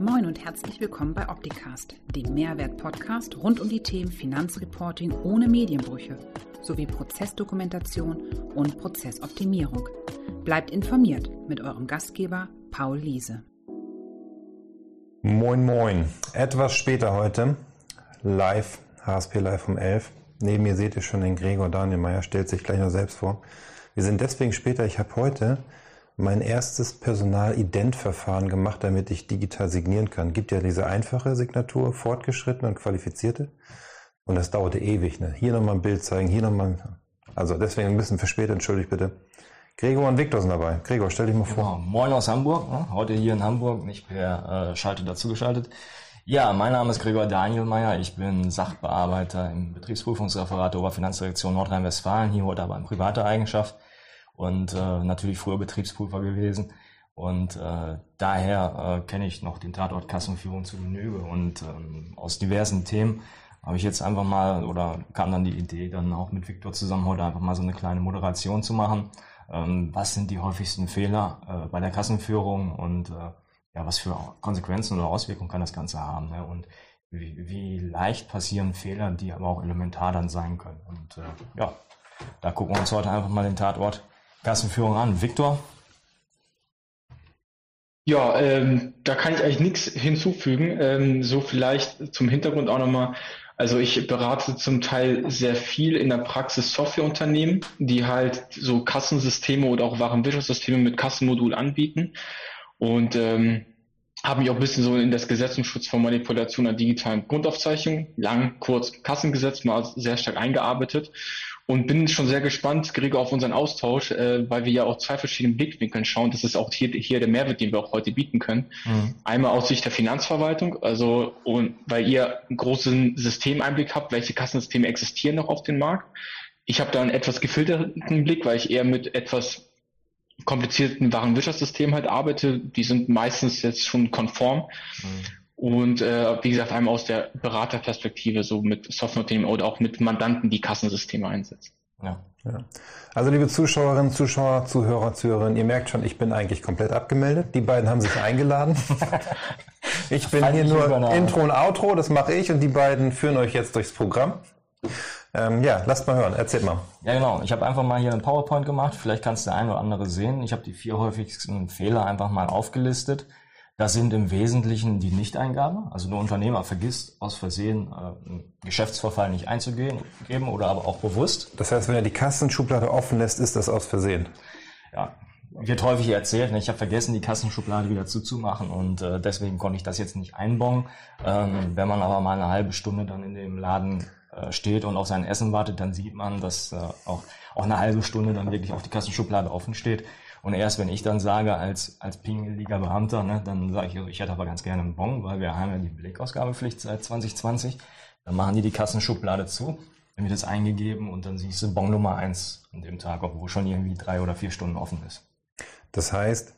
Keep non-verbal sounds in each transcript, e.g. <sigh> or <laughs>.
Moin und herzlich willkommen bei Opticast, dem Mehrwert-Podcast rund um die Themen Finanzreporting ohne Medienbrüche sowie Prozessdokumentation und Prozessoptimierung. Bleibt informiert mit eurem Gastgeber Paul Liese. Moin, moin. Etwas später heute, live, HSP Live um 11. Neben mir seht ihr schon den Gregor Daniel Meyer, stellt sich gleich noch selbst vor. Wir sind deswegen später, ich habe heute mein erstes Personal-Ident-Verfahren gemacht, damit ich digital signieren kann. Gibt ja diese einfache Signatur, fortgeschrittene und qualifizierte. Und das dauerte ewig. Ne? Hier nochmal ein Bild zeigen, hier nochmal. Also deswegen ein bisschen verspätet, entschuldigt bitte. Gregor und Viktor sind dabei. Gregor, stell dich mal vor. Genau. Moin aus Hamburg. Ne? Heute hier in Hamburg, nicht per äh, Schalte dazugeschaltet. Ja, mein Name ist Gregor Danielmeier. Ich bin Sachbearbeiter im Betriebsprüfungsreferat der Oberfinanzdirektion Nordrhein-Westfalen, hier heute aber in privater Eigenschaft und äh, natürlich früher Betriebsprüfer gewesen. Und äh, daher äh, kenne ich noch den Tatort Kassenführung zu Genüge. Und ähm, aus diversen Themen habe ich jetzt einfach mal oder kam dann die Idee, dann auch mit Viktor zusammen heute einfach mal so eine kleine Moderation zu machen. Ähm, was sind die häufigsten Fehler äh, bei der Kassenführung und äh, ja, was für Konsequenzen oder Auswirkungen kann das Ganze haben? Ne? Und wie, wie leicht passieren Fehler, die aber auch elementar dann sein können. Und äh, ja, da gucken wir uns heute einfach mal den Tatort Kassenführung an. Viktor? Ja, ähm, da kann ich eigentlich nichts hinzufügen. Ähm, so vielleicht zum Hintergrund auch nochmal. Also ich berate zum Teil sehr viel in der Praxis Softwareunternehmen, die halt so Kassensysteme oder auch Warenwirtschaftssysteme mit Kassenmodul anbieten. Und ähm, habe mich auch ein bisschen so in das Gesetz zum Schutz von Manipulation an digitalen Grundaufzeichnungen, lang, kurz Kassengesetz mal sehr stark eingearbeitet und bin schon sehr gespannt, Gregor, auf unseren Austausch, äh, weil wir ja auch zwei verschiedene Blickwinkeln schauen. Das ist auch hier, hier der Mehrwert, den wir auch heute bieten können. Mhm. Einmal aus Sicht der Finanzverwaltung, also und weil ihr einen großen Systemeinblick habt, welche Kassensysteme existieren noch auf dem Markt. Ich habe da einen etwas gefilterten Blick, weil ich eher mit etwas komplizierten Warenwirtschaftssystemen halt arbeite. Die sind meistens jetzt schon konform. Mhm. Und äh, wie gesagt, einmal aus der Beraterperspektive, so mit Softwareunternehmen oder auch mit Mandanten, die Kassensysteme einsetzen. Ja. ja. Also liebe Zuschauerinnen, Zuschauer, Zuhörer, Zuhörerinnen, ihr merkt schon, ich bin eigentlich komplett abgemeldet. Die beiden haben sich eingeladen. <laughs> ich bin hier nur Intro und Outro, das mache ich und die beiden führen euch jetzt durchs Programm. Ähm, ja, lasst mal hören, erzählt mal. Ja, genau. Ich habe einfach mal hier ein PowerPoint gemacht. Vielleicht kannst du der eine oder andere sehen. Ich habe die vier häufigsten Fehler einfach mal aufgelistet. Das sind im Wesentlichen die Nichteingabe. Also der Unternehmer vergisst aus Versehen äh, einen Geschäftsverfall nicht einzugeben oder aber auch bewusst. Das heißt, wenn er die Kassenschublade offen lässt, ist das aus Versehen. Ja, wird häufig erzählt. Ne? Ich habe vergessen, die Kassenschublade wieder zuzumachen und äh, deswegen konnte ich das jetzt nicht einbauen. Ähm, wenn man aber mal eine halbe Stunde dann in dem Laden äh, steht und auf sein Essen wartet, dann sieht man, dass äh, auch, auch eine halbe Stunde dann wirklich auch die Kassenschublade offen steht. Und erst wenn ich dann sage, als, als pingeliger Beamter, ne, dann sage ich, ich hätte aber ganz gerne einen Bon, weil wir haben ja die Blickausgabepflicht seit 2020. Dann machen die die Kassenschublade zu, dann wird es eingegeben und dann siehst du Bon Nummer eins an dem Tag, obwohl schon irgendwie drei oder vier Stunden offen ist. Das heißt,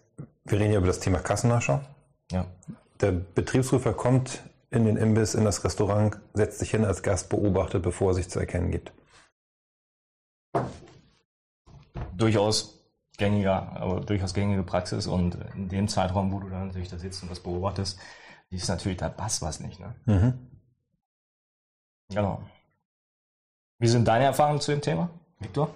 wir reden ja über das Thema Kassennachschau. Ja. Der Betriebsprüfer kommt in den Imbiss, in das Restaurant, setzt sich hin als Gast, beobachtet, bevor er sich zu erkennen gibt. Durchaus gängiger, aber durchaus gängige Praxis und in dem Zeitraum, wo du dann natürlich da sitzt und das beobachtest, ist natürlich, da passt was nicht. Ne? Mhm. Genau. Wie sind deine Erfahrungen zu dem Thema, Viktor?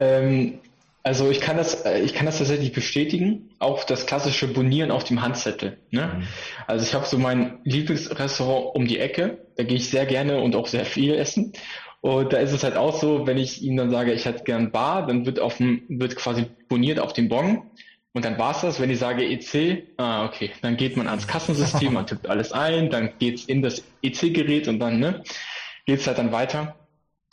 Ähm, also ich kann das, äh, ich kann das tatsächlich bestätigen. Auch das klassische Bonieren auf dem Handzettel. Ne? Mhm. Also ich habe so mein Lieblingsrestaurant um die Ecke. Da gehe ich sehr gerne und auch sehr viel essen. Und da ist es halt auch so, wenn ich ihm dann sage, ich hätte gern Bar, dann wird auf dem, wird quasi boniert auf dem Bon. Und dann war's das. Wenn ich sage EC, ah, okay, dann geht man ans Kassensystem, man tippt alles ein, dann geht's in das EC-Gerät und dann, ne, geht's halt dann weiter.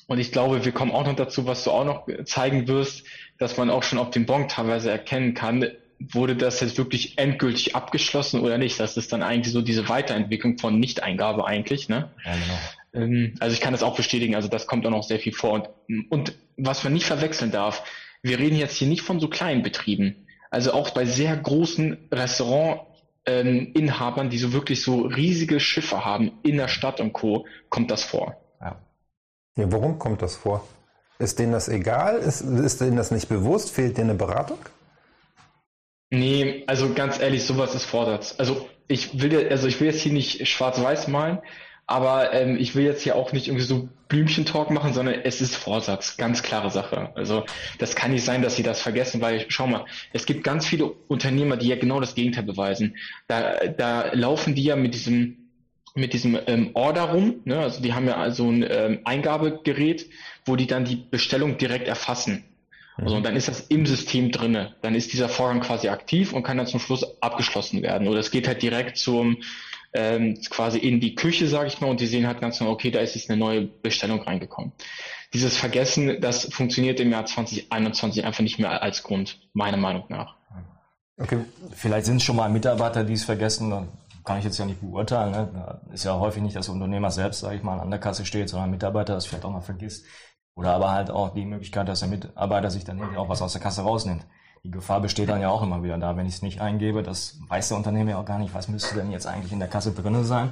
Und ich glaube, wir kommen auch noch dazu, was du auch noch zeigen wirst, dass man auch schon auf dem Bon teilweise erkennen kann, wurde das jetzt wirklich endgültig abgeschlossen oder nicht? Das ist dann eigentlich so diese Weiterentwicklung von Nichteingabe eigentlich, ne? Ja, genau. Ähm, also ich kann das auch bestätigen, also das kommt auch noch sehr viel vor. Und, und was man nicht verwechseln darf, wir reden jetzt hier nicht von so kleinen Betrieben. Also auch bei sehr großen Restaurantinhabern, ähm, die so wirklich so riesige Schiffe haben in der Stadt und Co., kommt das vor. Ja. ja warum kommt das vor? Ist denen das egal? Ist, ist denen das nicht bewusst? Fehlt denen eine Beratung? Nee, also ganz ehrlich, sowas ist Vorsatz. Also ich will, also ich will jetzt hier nicht schwarz-weiß malen, aber ähm, ich will jetzt hier auch nicht irgendwie so Blümchentalk machen, sondern es ist Vorsatz, ganz klare Sache. Also das kann nicht sein, dass sie das vergessen, weil schau mal, es gibt ganz viele Unternehmer, die ja genau das Gegenteil beweisen. Da, da laufen die ja mit diesem mit diesem ähm, Order rum, ne? also die haben ja also ein ähm, Eingabegerät, wo die dann die Bestellung direkt erfassen. Also und dann ist das im System drinne. Dann ist dieser Vorgang quasi aktiv und kann dann zum Schluss abgeschlossen werden. Oder es geht halt direkt zum ähm, quasi in die Küche, sage ich mal, und die sehen halt ganz genau, okay, da ist jetzt eine neue Bestellung reingekommen. Dieses Vergessen, das funktioniert im Jahr 2021 einfach nicht mehr als Grund, meiner Meinung nach. Okay, vielleicht sind es schon mal Mitarbeiter, die es vergessen, kann ich jetzt ja nicht beurteilen. Ne? Ist ja häufig nicht, dass der Unternehmer selbst, sage ich mal, an der Kasse steht, sondern ein Mitarbeiter das vielleicht auch mal vergisst. Oder aber halt auch die Möglichkeit, dass der Mitarbeiter sich dann irgendwie auch was aus der Kasse rausnimmt die Gefahr besteht dann ja auch immer wieder da, wenn ich es nicht eingebe. Das weiß der Unternehmer ja auch gar nicht, was müsste denn jetzt eigentlich in der Kasse drinne sein.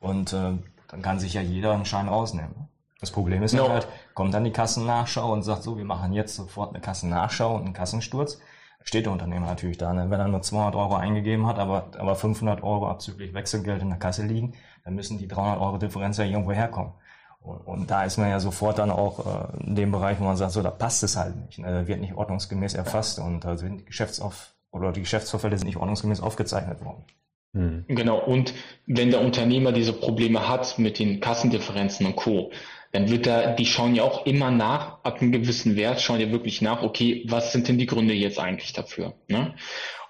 Und äh, dann kann sich ja jeder einen Schein rausnehmen. Das Problem ist no. halt, kommt dann die Kassennachschau und sagt so, wir machen jetzt sofort eine Kassennachschau und einen Kassensturz. Steht der Unternehmer natürlich da. Ne? Wenn er nur 200 Euro eingegeben hat, aber, aber 500 Euro abzüglich Wechselgeld in der Kasse liegen, dann müssen die 300 Euro Differenz ja irgendwo herkommen. Und, da ist man ja sofort dann auch äh, in dem Bereich, wo man sagt, so, da passt es halt nicht. Ne? Da wird nicht ordnungsgemäß erfasst und da sind die Geschäftsauf oder die Geschäftsvorfälle sind nicht ordnungsgemäß aufgezeichnet worden. Hm. Genau, und wenn der Unternehmer diese Probleme hat mit den Kassendifferenzen und Co., dann wird da, die schauen ja auch immer nach, ab einem gewissen Wert, schauen ja wirklich nach, okay, was sind denn die Gründe jetzt eigentlich dafür? Ne?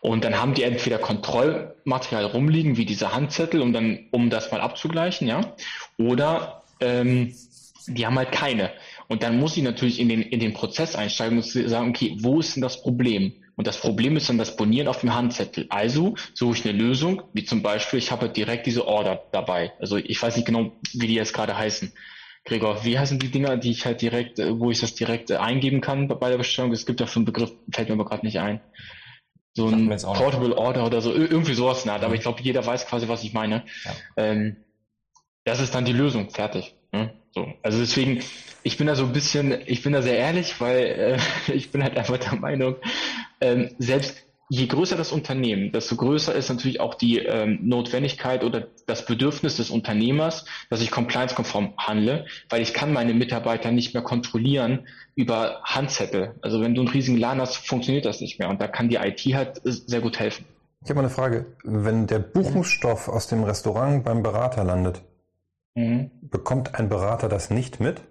Und dann haben die entweder Kontrollmaterial rumliegen, wie diese Handzettel, um dann, um das mal abzugleichen, ja, oder ähm, die haben halt keine. Und dann muss ich natürlich in den, in den Prozess einsteigen und sagen, okay, wo ist denn das Problem? Und das Problem ist dann das Bonieren auf dem Handzettel. Also suche ich eine Lösung, wie zum Beispiel, ich habe direkt diese Order dabei. Also ich weiß nicht genau, wie die jetzt gerade heißen. Gregor, wie heißen die Dinger, die ich halt direkt, äh, wo ich das direkt äh, eingeben kann bei der Bestellung? Es gibt dafür einen Begriff, fällt mir aber gerade nicht ein. So ein Portable Order oder so, irgendwie sowas in aber ich glaube, jeder weiß quasi, was ich meine. Ja. Ähm, das ist dann die Lösung, fertig. Ne? So. Also deswegen, ich bin da so ein bisschen, ich bin da sehr ehrlich, weil äh, <laughs> ich bin halt einfach der Meinung, ähm, selbst je größer das Unternehmen, desto größer ist natürlich auch die ähm, Notwendigkeit oder das Bedürfnis des Unternehmers, dass ich compliance-konform handle, weil ich kann meine Mitarbeiter nicht mehr kontrollieren über Handzettel. Also wenn du einen riesigen Laden hast, funktioniert das nicht mehr und da kann die IT halt sehr gut helfen. Ich habe mal eine Frage. Wenn der Buchungsstoff aus dem Restaurant beim Berater landet, Mhm. Bekommt ein Berater das nicht mit?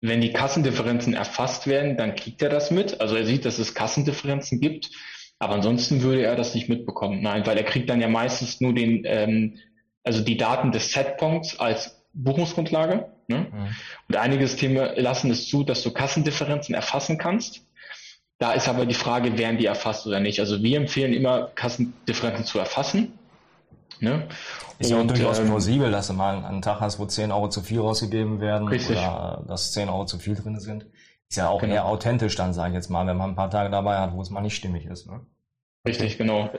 Wenn die Kassendifferenzen erfasst werden, dann kriegt er das mit. Also er sieht, dass es Kassendifferenzen gibt, aber ansonsten würde er das nicht mitbekommen. Nein, weil er kriegt dann ja meistens nur den, ähm, also die Daten des Setpoints als Buchungsgrundlage. Ne? Mhm. Und einige Systeme lassen es zu, dass du Kassendifferenzen erfassen kannst. Da ist aber die Frage, werden die erfasst oder nicht. Also wir empfehlen immer, Kassendifferenzen zu erfassen. Ne? Ist ja auch durchaus ähm, plausibel, dass du mal einen Tag hast, wo 10 Euro zu viel rausgegeben werden richtig. oder dass 10 Euro zu viel drin sind. Ist ja auch genau. eher authentisch dann, sage ich jetzt mal, wenn man ein paar Tage dabei hat, wo es mal nicht stimmig ist. Ne? Richtig, genau.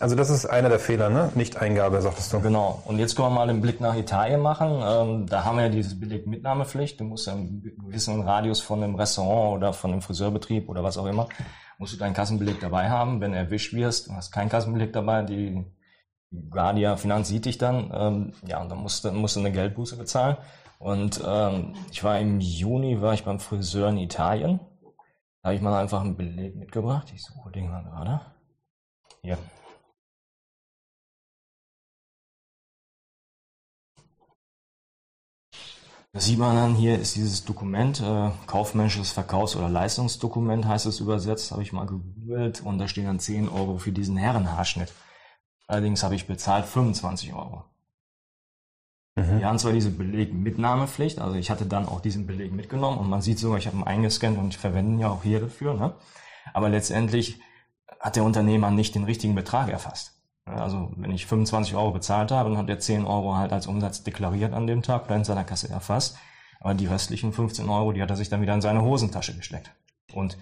Also das ist einer der Fehler, ne? Nicht-Eingabe, sagtest du. Genau. Und jetzt können wir mal den Blick nach Italien machen. Ähm, da haben wir ja diese Belegmitnahmepflicht. Du musst ja einen gewissen Radius von einem Restaurant oder von einem Friseurbetrieb oder was auch immer, musst du deinen Kassenbeleg dabei haben. Wenn du erwischt wirst und hast keinen Kassenbeleg dabei, die Guardia Finanz sieht dich dann, ähm, ja, und dann musste, musste eine Geldbuße bezahlen. Und ähm, ich war im Juni, war ich beim Friseur in Italien. Da habe ich mal einfach einen Beleg mitgebracht. Ich suche den mal gerade. Hier. Das sieht man dann hier, ist dieses Dokument, äh, kaufmännisches Verkaufs- oder Leistungsdokument heißt es übersetzt, habe ich mal gegoogelt und da stehen dann 10 Euro für diesen Herrenhaarschnitt. Allerdings habe ich bezahlt 25 Euro. Mhm. Wir haben zwar diese Belegmitnahmepflicht, also ich hatte dann auch diesen Beleg mitgenommen und man sieht sogar, ich habe ihn eingescannt und verwende ihn ja auch hier dafür. Ne? Aber letztendlich hat der Unternehmer nicht den richtigen Betrag erfasst. Also wenn ich 25 Euro bezahlt habe, dann hat er 10 Euro halt als Umsatz deklariert an dem Tag oder in seiner Kasse erfasst. Aber die restlichen 15 Euro, die hat er sich dann wieder in seine Hosentasche gesteckt. Und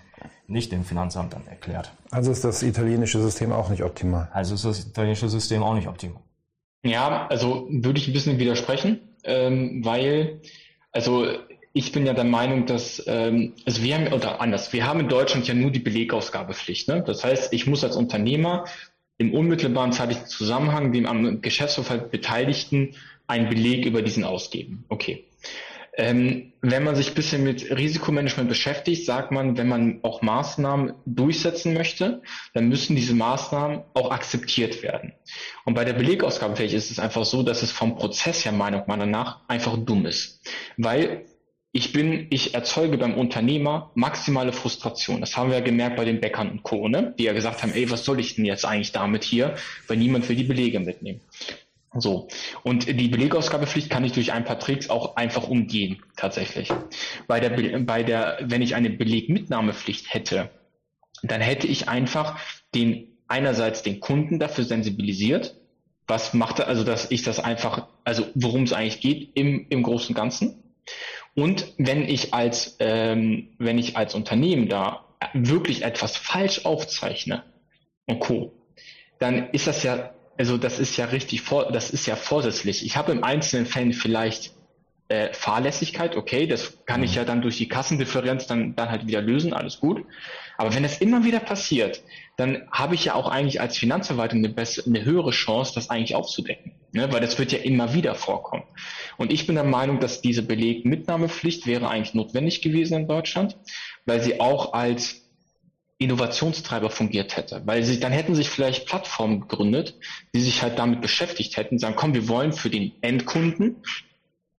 nicht dem Finanzamt dann erklärt. Also ist das italienische System auch nicht optimal. Also ist das italienische System auch nicht optimal. Ja, also würde ich ein bisschen widersprechen, ähm, weil, also ich bin ja der Meinung, dass, ähm, also wir haben, oder anders, wir haben in Deutschland ja nur die Belegausgabepflicht. Ne? Das heißt, ich muss als Unternehmer im unmittelbaren zeitlichen Zusammenhang dem am Geschäftsverfall Beteiligten einen Beleg über diesen ausgeben. Okay. Ähm, wenn man sich ein bisschen mit Risikomanagement beschäftigt, sagt man, wenn man auch Maßnahmen durchsetzen möchte, dann müssen diese Maßnahmen auch akzeptiert werden. Und bei der Belegausgabepflicht ist es einfach so, dass es vom Prozess her meiner Meinung nach einfach dumm ist. Weil ich bin, ich erzeuge beim Unternehmer maximale Frustration. Das haben wir ja gemerkt bei den Bäckern und Co., ne? die ja gesagt haben, ey, was soll ich denn jetzt eigentlich damit hier, weil niemand will die Belege mitnehmen. So. Und die Belegausgabepflicht kann ich durch ein paar Tricks auch einfach umgehen, tatsächlich. Bei der, bei der, wenn ich eine Belegmitnahmepflicht hätte, dann hätte ich einfach den, einerseits den Kunden dafür sensibilisiert, was macht er, also dass ich das einfach, also worum es eigentlich geht im, im Großen und Ganzen. Und wenn ich als, ähm, wenn ich als Unternehmen da wirklich etwas falsch aufzeichne und Co., dann ist das ja also das ist ja richtig, vor, das ist ja vorsätzlich. Ich habe im einzelnen Fällen vielleicht äh, Fahrlässigkeit, okay, das kann ich mhm. ja dann durch die Kassendifferenz dann, dann halt wieder lösen, alles gut. Aber wenn das immer wieder passiert, dann habe ich ja auch eigentlich als Finanzverwaltung eine, bessere, eine höhere Chance, das eigentlich aufzudecken. Ne? Weil das wird ja immer wieder vorkommen. Und ich bin der Meinung, dass diese Belegmitnahmepflicht wäre eigentlich notwendig gewesen in Deutschland, weil sie auch als Innovationstreiber fungiert hätte. Weil sie, dann hätten sich vielleicht Plattformen gegründet, die sich halt damit beschäftigt hätten, sagen, komm, wir wollen für den Endkunden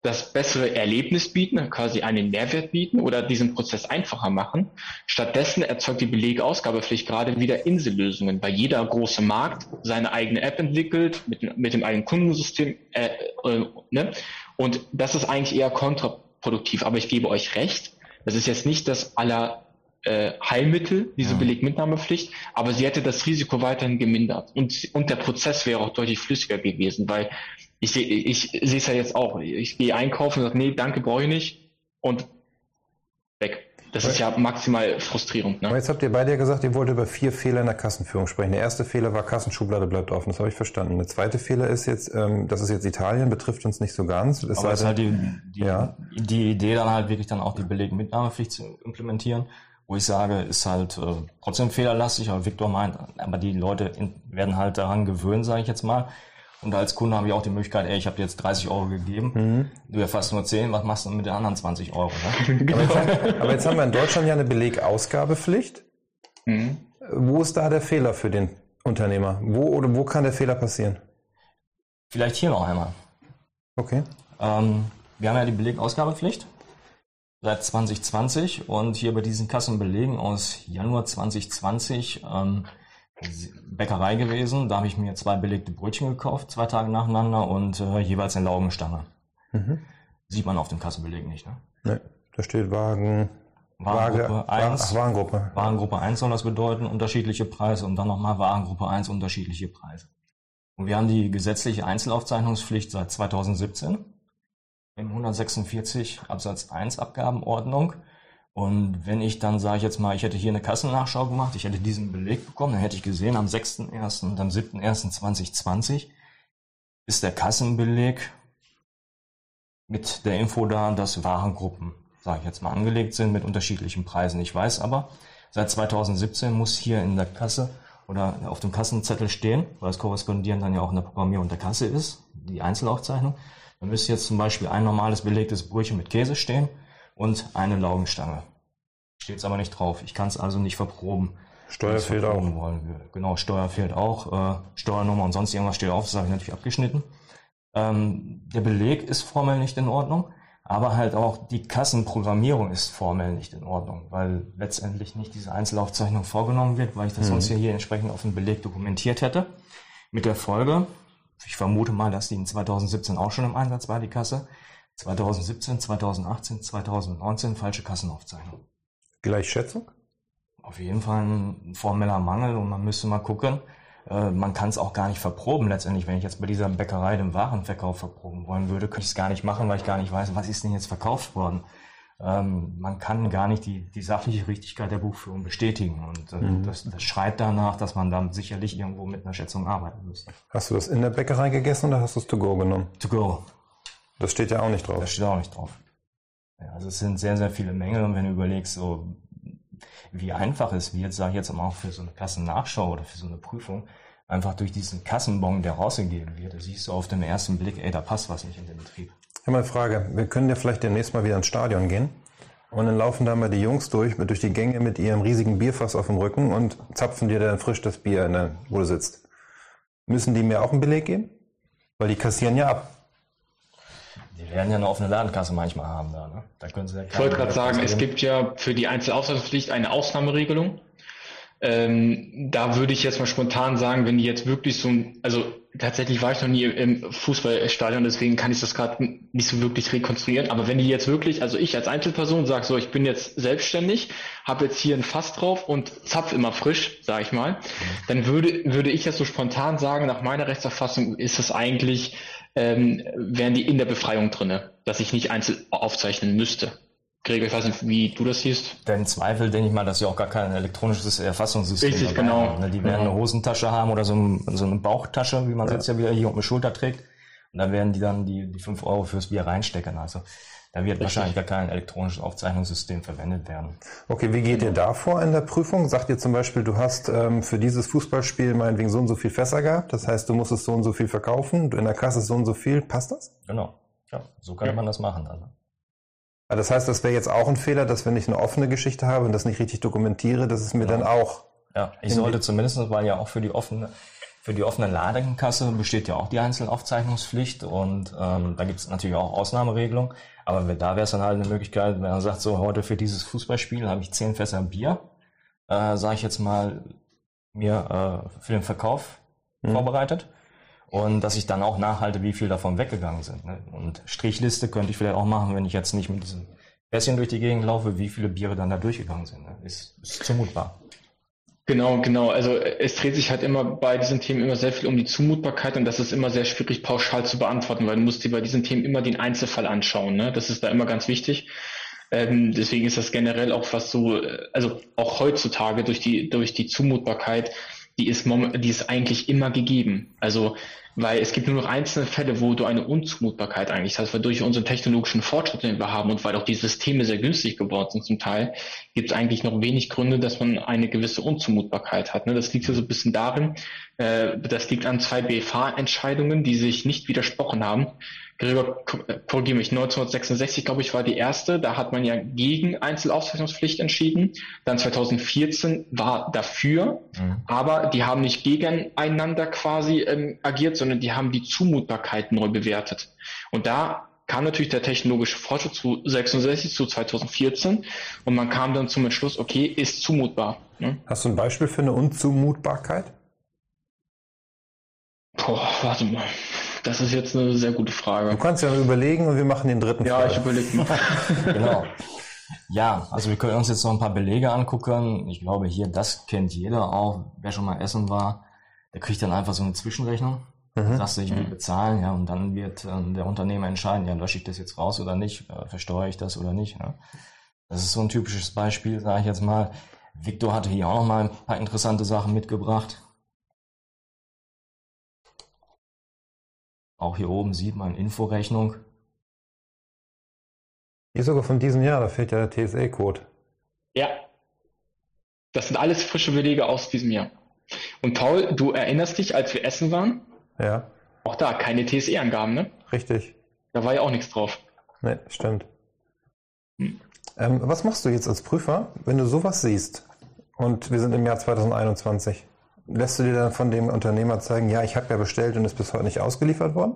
das bessere Erlebnis bieten, quasi einen Mehrwert bieten oder diesen Prozess einfacher machen. Stattdessen erzeugt die Belegeausgabepflicht gerade wieder Insellösungen, weil jeder große Markt seine eigene App entwickelt, mit, mit dem eigenen Kundensystem. Äh, äh, ne? Und das ist eigentlich eher kontraproduktiv. Aber ich gebe euch recht, das ist jetzt nicht das aller äh, Heilmittel, diese ja. Belegmitnahmepflicht, aber sie hätte das Risiko weiterhin gemindert und, und der Prozess wäre auch deutlich flüssiger gewesen, weil ich sehe ich sehe es ja jetzt auch. Ich gehe einkaufen und sage, nee, danke, brauche ich nicht und weg. Das ist ja maximal frustrierend. Ne? Aber jetzt habt ihr beide ja gesagt, ihr wollt über vier Fehler in der Kassenführung sprechen. Der erste Fehler war Kassenschublade bleibt offen. Das habe ich verstanden. Der zweite Fehler ist jetzt, ähm, das ist jetzt Italien, betrifft uns nicht so ganz. Es Aber ist halt die, die, ja. die Idee dann halt wirklich dann auch die Belegmitnahmepflicht zu implementieren wo ich sage, ist halt äh, trotzdem fehlerlastig, aber Victor meint, aber die Leute in, werden halt daran gewöhnt, sage ich jetzt mal. Und als Kunde habe ich auch die Möglichkeit, ey, ich habe dir jetzt 30 Euro gegeben, mhm. du erfasst nur 10, was machst du mit den anderen 20 Euro? Ne? <laughs> aber, jetzt haben, aber, jetzt haben, wir in Deutschland ja eine Belegausgabepflicht. Mhm. Wo ist da der Fehler für den Unternehmer? Wo oder wo kann der Fehler passieren? Vielleicht hier noch einmal. Okay. Ähm, wir haben ja die Belegausgabepflicht seit 2020 und hier bei diesen Kassenbelegen aus Januar 2020 ähm, Bäckerei gewesen. Da habe ich mir zwei belegte Brötchen gekauft, zwei Tage nacheinander und äh, jeweils eine Laugenstange. Mhm. Sieht man auf dem Kassenbeleg nicht, ne? Nee, da steht Wagen. Warengruppe Waage, 1. Ach, Warengruppe. Warengruppe 1 soll das bedeuten, unterschiedliche Preise und dann nochmal Warengruppe 1, unterschiedliche Preise. Und wir haben die gesetzliche Einzelaufzeichnungspflicht seit 2017 im 146 Absatz 1 Abgabenordnung. Und wenn ich dann sage ich jetzt mal, ich hätte hier eine Kassennachschau gemacht, ich hätte diesen Beleg bekommen, dann hätte ich gesehen, am 6.1. und am 7.1.2020 ist der Kassenbeleg mit der Info da, dass Warengruppen, sage ich jetzt mal, angelegt sind mit unterschiedlichen Preisen. Ich weiß aber, seit 2017 muss hier in der Kasse oder auf dem Kassenzettel stehen, weil es korrespondierend dann ja auch in der Programmierung der Kasse ist, die Einzelaufzeichnung, da müsste jetzt zum Beispiel ein normales belegtes Brötchen mit Käse stehen und eine Laugenstange. Steht es aber nicht drauf. Ich kann es also nicht verproben. Steuer fehlt auch. Wollen. Genau, Steuer fehlt auch. Äh, Steuernummer und sonst irgendwas steht auf. Das habe ich natürlich abgeschnitten. Ähm, der Beleg ist formell nicht in Ordnung, aber halt auch die Kassenprogrammierung ist formell nicht in Ordnung, weil letztendlich nicht diese Einzelaufzeichnung vorgenommen wird, weil ich das mhm. sonst hier entsprechend auf dem Beleg dokumentiert hätte. Mit der Folge, ich vermute mal, dass die in 2017 auch schon im Einsatz war, die Kasse. 2017, 2018, 2019 falsche Kassenaufzeichnung. Gleichschätzung? Auf jeden Fall ein formeller Mangel und man müsste mal gucken. Äh, man kann es auch gar nicht verproben letztendlich. Wenn ich jetzt bei dieser Bäckerei den Warenverkauf verproben wollen würde, könnte ich es gar nicht machen, weil ich gar nicht weiß, was ist denn jetzt verkauft worden. Ähm, man kann gar nicht die, die sachliche Richtigkeit der Buchführung bestätigen. Und äh, mhm. das, das schreit danach, dass man dann sicherlich irgendwo mit einer Schätzung arbeiten müsste. Hast du das in der Bäckerei gegessen oder hast du es to go genommen? To go. Das steht ja auch nicht drauf. Das steht auch nicht drauf. Ja, also es sind sehr, sehr viele Mängel und wenn du überlegst, so wie einfach es wird, sage ich jetzt mal auch für so eine Kassennachschau oder für so eine Prüfung, einfach durch diesen Kassenbon, der rausgegeben wird, da siehst du auf den ersten Blick, ey, da passt was nicht in den Betrieb. Habe mal eine Frage. Wir können ja vielleicht demnächst mal wieder ins Stadion gehen. Und dann laufen da mal die Jungs durch, mit, durch die Gänge mit ihrem riesigen Bierfass auf dem Rücken und zapfen dir dann frisch das Bier, in der, wo du sitzt. Müssen die mir auch einen Beleg geben? Weil die kassieren ja ab. Die werden ja eine offene Ladenkasse manchmal haben da. Ne? da können sie ja ich wollte gerade sagen, es gibt ja für die Einzelausweisungspflicht eine Ausnahmeregelung. Ähm, da würde ich jetzt mal spontan sagen, wenn die jetzt wirklich so ein, also tatsächlich war ich noch nie im Fußballstadion, deswegen kann ich das gerade nicht so wirklich rekonstruieren. Aber wenn die jetzt wirklich, also ich als Einzelperson sage so, ich bin jetzt selbstständig, habe jetzt hier ein Fass drauf und zapf immer frisch, sage ich mal, dann würde würde ich jetzt so spontan sagen, nach meiner Rechtsauffassung ist es eigentlich, ähm, wären die in der Befreiung drinne, dass ich nicht einzeln aufzeichnen müsste. Gregor, ich weiß nicht, wie du das siehst. Denn im Zweifel denke ich mal, dass sie auch gar kein elektronisches Erfassungssystem Richtig, genau. haben. Ne? Die werden eine Hosentasche haben oder so, ein, so eine Bauchtasche, wie man ja. jetzt ja wieder hier um die Schulter trägt. Und da werden die dann die, die fünf Euro fürs Bier reinstecken. Also da wird Richtig. wahrscheinlich gar kein elektronisches Aufzeichnungssystem verwendet werden. Okay, wie geht ihr da vor in der Prüfung? Sagt ihr zum Beispiel, du hast ähm, für dieses Fußballspiel meinetwegen so und so viel Fässer gehabt, das heißt, du musstest so und so viel verkaufen, du in der Kasse so und so viel, passt das? Genau. Ja, so kann ja. man das machen. Also. Das heißt, das wäre jetzt auch ein Fehler, dass wenn ich eine offene Geschichte habe und das nicht richtig dokumentiere, dass es mir genau. dann auch. Ja, ich sollte zumindest, weil ja auch für die offene, für die offene Ladenkasse besteht ja auch die Einzelaufzeichnungspflicht und ähm, da gibt es natürlich auch Ausnahmeregelungen. Aber da wäre es dann halt eine Möglichkeit, wenn man sagt, so heute für dieses Fußballspiel habe ich zehn Fässer Bier, äh, sage ich jetzt mal, mir äh, für den Verkauf mhm. vorbereitet und dass ich dann auch nachhalte, wie viel davon weggegangen sind. Ne? Und Strichliste könnte ich vielleicht auch machen, wenn ich jetzt nicht mit diesem Fässchen durch die Gegend laufe, wie viele Biere dann da durchgegangen sind. Ne? Ist, ist zumutbar. Genau, genau. Also es dreht sich halt immer bei diesen Themen immer sehr viel um die Zumutbarkeit und das ist immer sehr schwierig pauschal zu beantworten, weil du musst dir bei diesen Themen immer den Einzelfall anschauen. Ne? Das ist da immer ganz wichtig. Ähm, deswegen ist das generell auch was so, also auch heutzutage durch die durch die Zumutbarkeit die ist, die ist eigentlich immer gegeben. Also, weil es gibt nur noch einzelne Fälle, wo du eine Unzumutbarkeit eigentlich hast, weil durch unseren technologischen Fortschritt, den wir haben und weil auch die Systeme sehr günstig gebaut sind zum Teil, gibt es eigentlich noch wenig Gründe, dass man eine gewisse Unzumutbarkeit hat. Ne? Das liegt ja so ein bisschen darin, äh, das liegt an zwei BFH-Entscheidungen, die sich nicht widersprochen haben. Gregor, korrigiere mich, 1966, glaube ich, war die erste. Da hat man ja gegen Einzelaufzeichnungspflicht entschieden. Dann 2014 war dafür, mhm. aber die haben nicht gegeneinander quasi ähm, agiert, sondern die haben die Zumutbarkeit neu bewertet. Und da kam natürlich der technologische Fortschritt zu 66 zu 2014 und man kam dann zum Entschluss, okay, ist zumutbar. Ne? Hast du ein Beispiel für eine Unzumutbarkeit? Boah, warte mal. Das ist jetzt eine sehr gute Frage. Du kannst ja überlegen und wir machen den dritten Ja, Fall. ich überlege mal. <laughs> genau. Ja, also wir können uns jetzt noch ein paar Belege angucken. Ich glaube hier, das kennt jeder auch. Wer schon mal essen war, der kriegt dann einfach so eine Zwischenrechnung. Mhm. Sagst du, ich will bezahlen, ja, und dann wird äh, der Unternehmer entscheiden, ja, lösche ich das jetzt raus oder nicht, äh, versteuere ich das oder nicht. Ne? Das ist so ein typisches Beispiel, sage ich jetzt mal. Victor hatte hier auch noch mal ein paar interessante Sachen mitgebracht. Auch hier oben sieht man Inforechnung. Die ist sogar von diesem Jahr, da fehlt ja der TSA-Code. Ja. Das sind alles frische Belege aus diesem Jahr. Und Paul, du erinnerst dich, als wir essen waren? Ja. Auch da keine TSE-Angaben, ne? Richtig. Da war ja auch nichts drauf. Ne, stimmt. Hm. Ähm, was machst du jetzt als Prüfer, wenn du sowas siehst? Und wir sind im Jahr 2021 lässt du dir dann von dem Unternehmer zeigen, ja, ich habe ja bestellt und ist bis heute nicht ausgeliefert worden?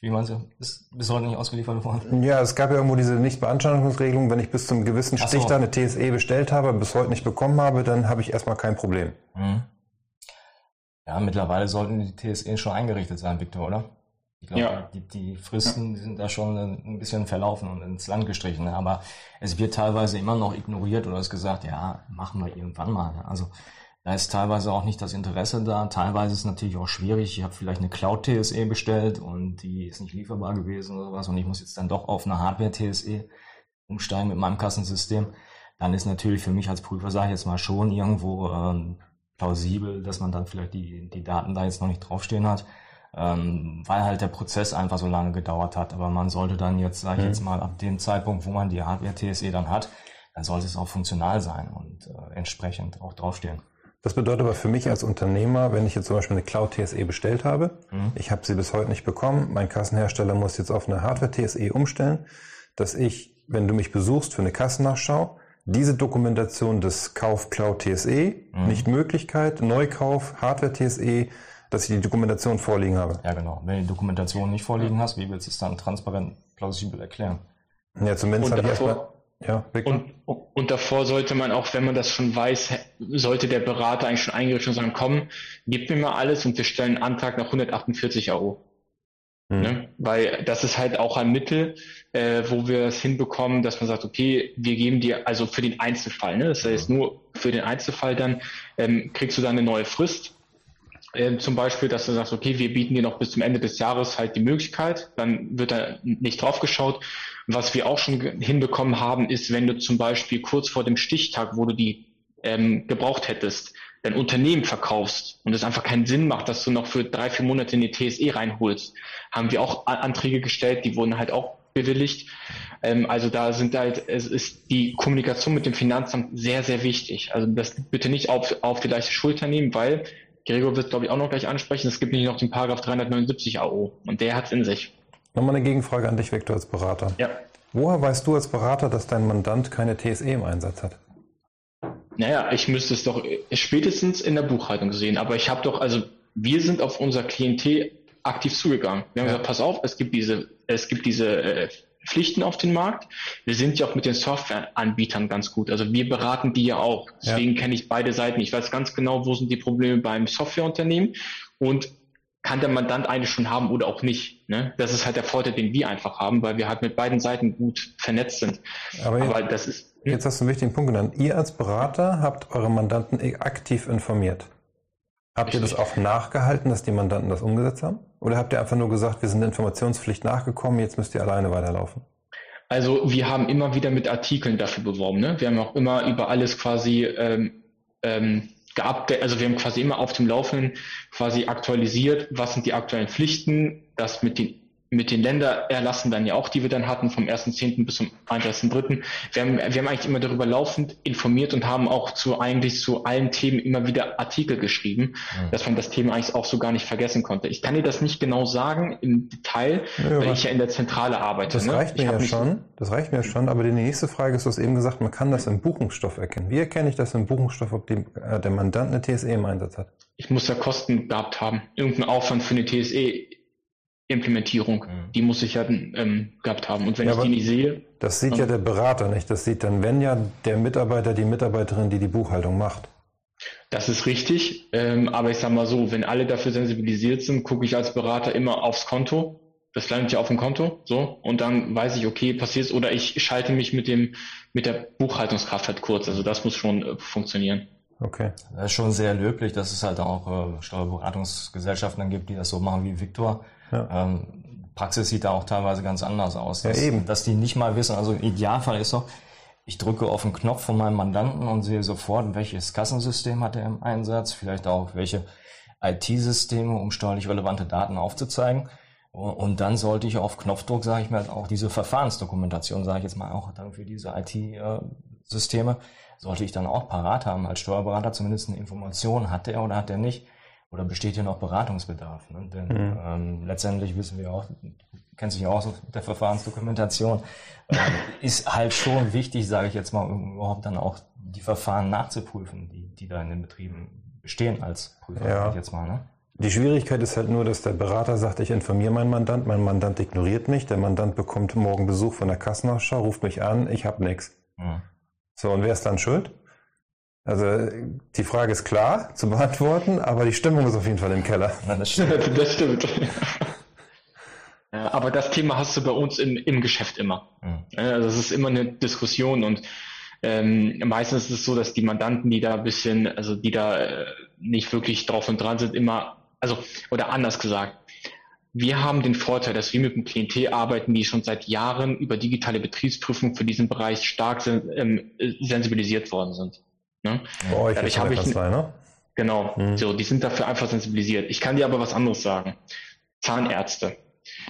Wie meinst du? Ist bis heute nicht ausgeliefert worden? Ja, es gab ja irgendwo diese Nichtbeanstandungsregelung, wenn ich bis zum gewissen Stich so. da eine TSE bestellt habe, bis heute nicht bekommen habe, dann habe ich erstmal kein Problem. Mhm. Ja, mittlerweile sollten die TSE schon eingerichtet sein, Victor, oder? Ich glaube, ja. die, die, Fristen ja. sind da schon ein bisschen verlaufen und ins Land gestrichen. Aber es wird teilweise immer noch ignoriert oder es gesagt, ja, machen wir irgendwann mal. Also da ist teilweise auch nicht das Interesse da. Teilweise ist es natürlich auch schwierig. Ich habe vielleicht eine Cloud-TSE bestellt und die ist nicht lieferbar gewesen oder sowas und ich muss jetzt dann doch auf eine Hardware-TSE umsteigen mit meinem Kassensystem. Dann ist natürlich für mich als Prüfer, sage ich jetzt mal, schon irgendwo ähm, plausibel, dass man dann vielleicht die, die Daten da jetzt noch nicht draufstehen hat. ähm, weil halt der Prozess einfach so lange gedauert hat. Aber man sollte dann jetzt, sage ich mhm. jetzt mal, ab dem Zeitpunkt, wo man die Hardware-TSE dann hat, dann sollte es auch funktional sein und äh, entsprechend auch draufstehen. Das bedeutet aber für mich als Unternehmer, wenn ich jetzt zum Beispiel eine Cloud TSE bestellt habe, mhm. ich habe sie bis heute nicht bekommen, mein Kassenhersteller muss jetzt auf eine Hardware TSE umstellen, dass ich, wenn du mich besuchst für eine Kassennachschau, diese Dokumentation des Kauf Cloud TSE, mhm. nicht Möglichkeit, Neukauf, Hardware TSE, dass ich die Dokumentation vorliegen habe. Ja, genau. Wenn du die Dokumentation nicht vorliegen hast, wie willst du es dann transparent, plausibel erklären? Ja, zumindest habe ich erstmal ja, und, und davor sollte man auch, wenn man das schon weiß, sollte der Berater eigentlich schon eingerichtet und sagen, komm, gib mir mal alles und wir stellen einen Antrag nach 148 Euro. Mhm. Ne? Weil das ist halt auch ein Mittel, äh, wo wir es hinbekommen, dass man sagt, okay, wir geben dir also für den Einzelfall, ne? das heißt nur für den Einzelfall dann, ähm, kriegst du dann eine neue Frist. Ähm, zum Beispiel, dass du sagst, okay, wir bieten dir noch bis zum Ende des Jahres halt die Möglichkeit, dann wird da nicht drauf geschaut was wir auch schon hinbekommen haben, ist, wenn du zum Beispiel kurz vor dem Stichtag, wo du die ähm, gebraucht hättest, dein Unternehmen verkaufst und es einfach keinen Sinn macht, dass du noch für drei, vier Monate in die TSE reinholst, haben wir auch Anträge gestellt, die wurden halt auch bewilligt. Ähm, also da sind halt, es ist die Kommunikation mit dem Finanzamt sehr, sehr wichtig. Also das bitte nicht auf, auf die leichte Schulter nehmen, weil Gregor wird, glaube ich, auch noch gleich ansprechen. Es gibt nämlich noch den Paragraph 379 AO und der hat es in sich. Nochmal eine Gegenfrage an dich, Victor, als Berater. Ja. Woher weißt du als Berater, dass dein Mandant keine TSE im Einsatz hat? Naja, ich müsste es doch spätestens in der Buchhaltung sehen. Aber ich habe doch, also wir sind auf unser Klientel aktiv zugegangen. Wir haben ja. gesagt, pass auf, es gibt diese, es gibt diese äh, Pflichten auf den Markt. Wir sind ja auch mit den Softwareanbietern ganz gut. Also wir beraten die ja auch. Deswegen ja. kenne ich beide Seiten. Ich weiß ganz genau, wo sind die Probleme beim Softwareunternehmen und kann der Mandant eigentlich schon haben oder auch nicht. Ne? Das ist halt der Vorteil, den wir einfach haben, weil wir halt mit beiden Seiten gut vernetzt sind. Aber, Aber jetzt, das ist. Hm? Jetzt hast du einen wichtigen Punkt genannt. Ihr als Berater habt eure Mandanten aktiv informiert. Habt ihr das auch nachgehalten, dass die Mandanten das umgesetzt haben? Oder habt ihr einfach nur gesagt, wir sind der Informationspflicht nachgekommen, jetzt müsst ihr alleine weiterlaufen? Also wir haben immer wieder mit Artikeln dafür beworben. Ne? Wir haben auch immer über alles quasi ähm, ähm, geupdatet, also wir haben quasi immer auf dem Laufenden quasi aktualisiert, was sind die aktuellen Pflichten, das mit den mit den Ländererlassen dann ja auch, die wir dann hatten, vom 1.10. bis zum 31.3. Wir haben, wir haben eigentlich immer darüber laufend informiert und haben auch zu eigentlich zu allen Themen immer wieder Artikel geschrieben, mhm. dass man das Thema eigentlich auch so gar nicht vergessen konnte. Ich kann dir das nicht genau sagen im Detail, ja, weil ich ja in der Zentrale arbeite. Das ne? reicht mir ja schon, das reicht mir schon, aber die nächste Frage ist, du hast eben gesagt, man kann das im Buchungsstoff erkennen. Wie erkenne ich das im Buchungsstoff, ob die, äh, der Mandant eine TSE im Einsatz hat? Ich muss ja Kosten gehabt haben, irgendeinen Aufwand für eine TSE Implementierung. Mhm. Die muss ich ja ähm, gehabt haben. Und wenn ja, ich die nicht sehe. Das sieht ja der Berater nicht. Das sieht dann, wenn ja, der Mitarbeiter, die Mitarbeiterin, die die Buchhaltung macht. Das ist richtig. Ähm, aber ich sage mal so, wenn alle dafür sensibilisiert sind, gucke ich als Berater immer aufs Konto. Das landet ja auf dem Konto, so. Und dann weiß ich, okay, passiert Oder ich schalte mich mit dem, mit der Buchhaltungskraft halt kurz. Also das muss schon äh, funktionieren. Okay. Das ist schon sehr löblich, dass es halt auch äh, Steuerberatungsgesellschaften dann gibt, die das so machen wie Victor. Ja. Ähm, Praxis sieht da auch teilweise ganz anders aus. Dass, ja, eben. dass die nicht mal wissen, also im Idealfall ist doch, ich drücke auf den Knopf von meinem Mandanten und sehe sofort, welches Kassensystem hat er im Einsatz, vielleicht auch welche IT-Systeme, um steuerlich relevante Daten aufzuzeigen. Und dann sollte ich auf Knopfdruck, sage ich mal, auch diese Verfahrensdokumentation, sage ich jetzt mal, auch dann für diese IT-Systeme, sollte ich dann auch parat haben als Steuerberater, zumindest eine Information, hat er oder hat er nicht oder besteht hier noch Beratungsbedarf? Ne? Denn mhm. ähm, letztendlich wissen wir auch, kennt sich ja auch so der Verfahrensdokumentation, äh, ist halt schon wichtig, sage ich jetzt mal, um überhaupt dann auch die Verfahren nachzuprüfen, die, die da in den Betrieben bestehen als Prüfer, ja. ich jetzt mal. Ne? Die Schwierigkeit ist halt nur, dass der Berater sagt, ich informiere meinen Mandant, mein Mandant ignoriert mich, der Mandant bekommt morgen Besuch von der Kassenausschau, ruft mich an, ich habe nichts. Mhm. So, und wer ist dann schuld? Also die Frage ist klar zu beantworten, aber die Stimmung ist auf jeden Fall im Keller. das stimmt. das stimmt. aber das Thema hast du bei uns im, im Geschäft immer. Mhm. Also es ist immer eine Diskussion und ähm, meistens ist es so, dass die Mandanten, die da ein bisschen, also die da äh, nicht wirklich drauf und dran sind, immer, also oder anders gesagt, wir haben den Vorteil, dass wir mit dem Klientel arbeiten, die schon seit Jahren über digitale Betriebsprüfung für diesen Bereich stark sen ähm, sensibilisiert worden sind. Ne? Bei euch Dadurch habe ich Kanzlei, ne? Genau, mhm. so, die sind dafür einfach sensibilisiert. Ich kann dir aber was anderes sagen. Zahnärzte.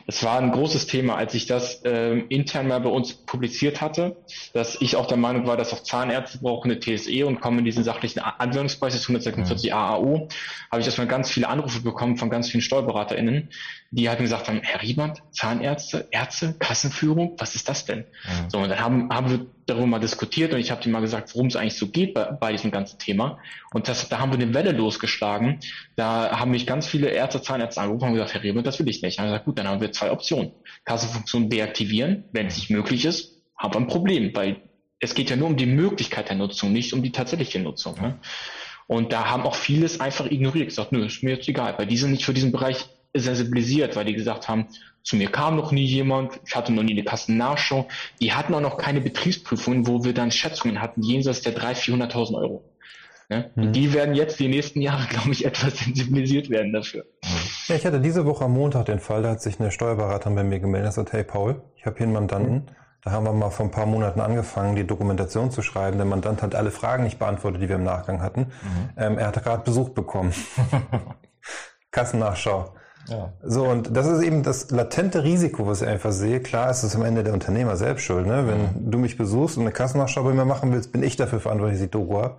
Das war ein großes Thema, als ich das ähm, intern mal bei uns publiziert hatte, dass ich auch der Meinung war, dass auch Zahnärzte brauchen eine TSE und kommen in diesen sachlichen Anwendungsbereich des 146 mhm. AAU. Habe ich erstmal ganz viele Anrufe bekommen von ganz vielen SteuerberaterInnen, die halt gesagt haben, Herr Rieband, Zahnärzte, Ärzte, Kassenführung, was ist das denn? Mhm. So, und dann haben, haben wir darüber mal diskutiert und ich habe dir mal gesagt, worum es eigentlich so geht bei, bei diesem ganzen Thema. Und das, da haben wir eine Welle losgeschlagen. Da haben mich ganz viele Ärzte, Zahnärzte angerufen und gesagt, Herr Rieband, das will ich nicht. Dann gesagt, gut, dann haben wir zwei Optionen. Kassenfunktion deaktivieren, wenn es nicht möglich ist, haben wir ein Problem, weil es geht ja nur um die Möglichkeit der Nutzung, nicht um die tatsächliche Nutzung. Ne? Und da haben auch vieles einfach ignoriert, gesagt, nö, ist mir jetzt egal, weil die sind nicht für diesen Bereich sensibilisiert, weil die gesagt haben, zu mir kam noch nie jemand, ich hatte noch nie eine Kassennachschau. Die hatten auch noch keine Betriebsprüfungen, wo wir dann Schätzungen hatten, jenseits der 300.000, 400.000 Euro. Ne? Mhm. Die werden jetzt die nächsten Jahre, <laughs> glaube ich, etwas sensibilisiert werden dafür. Ja, ich hatte diese Woche am Montag den Fall, da hat sich eine Steuerberaterin bei mir gemeldet und gesagt, hey Paul, ich habe hier einen Mandanten, mhm. da haben wir mal vor ein paar Monaten angefangen, die Dokumentation zu schreiben. Der Mandant hat alle Fragen nicht beantwortet, die wir im Nachgang hatten. Mhm. Ähm, er hatte gerade Besuch bekommen. <laughs> Kassennachschau. Ja. So, und das ist eben das latente Risiko, was ich einfach sehe. Klar ist es am Ende der Unternehmer selbst schuld. Ne? Wenn du mich besuchst und eine Kassennachschau bei mir machen willst, bin ich dafür verantwortlich, dass ich Doku habe.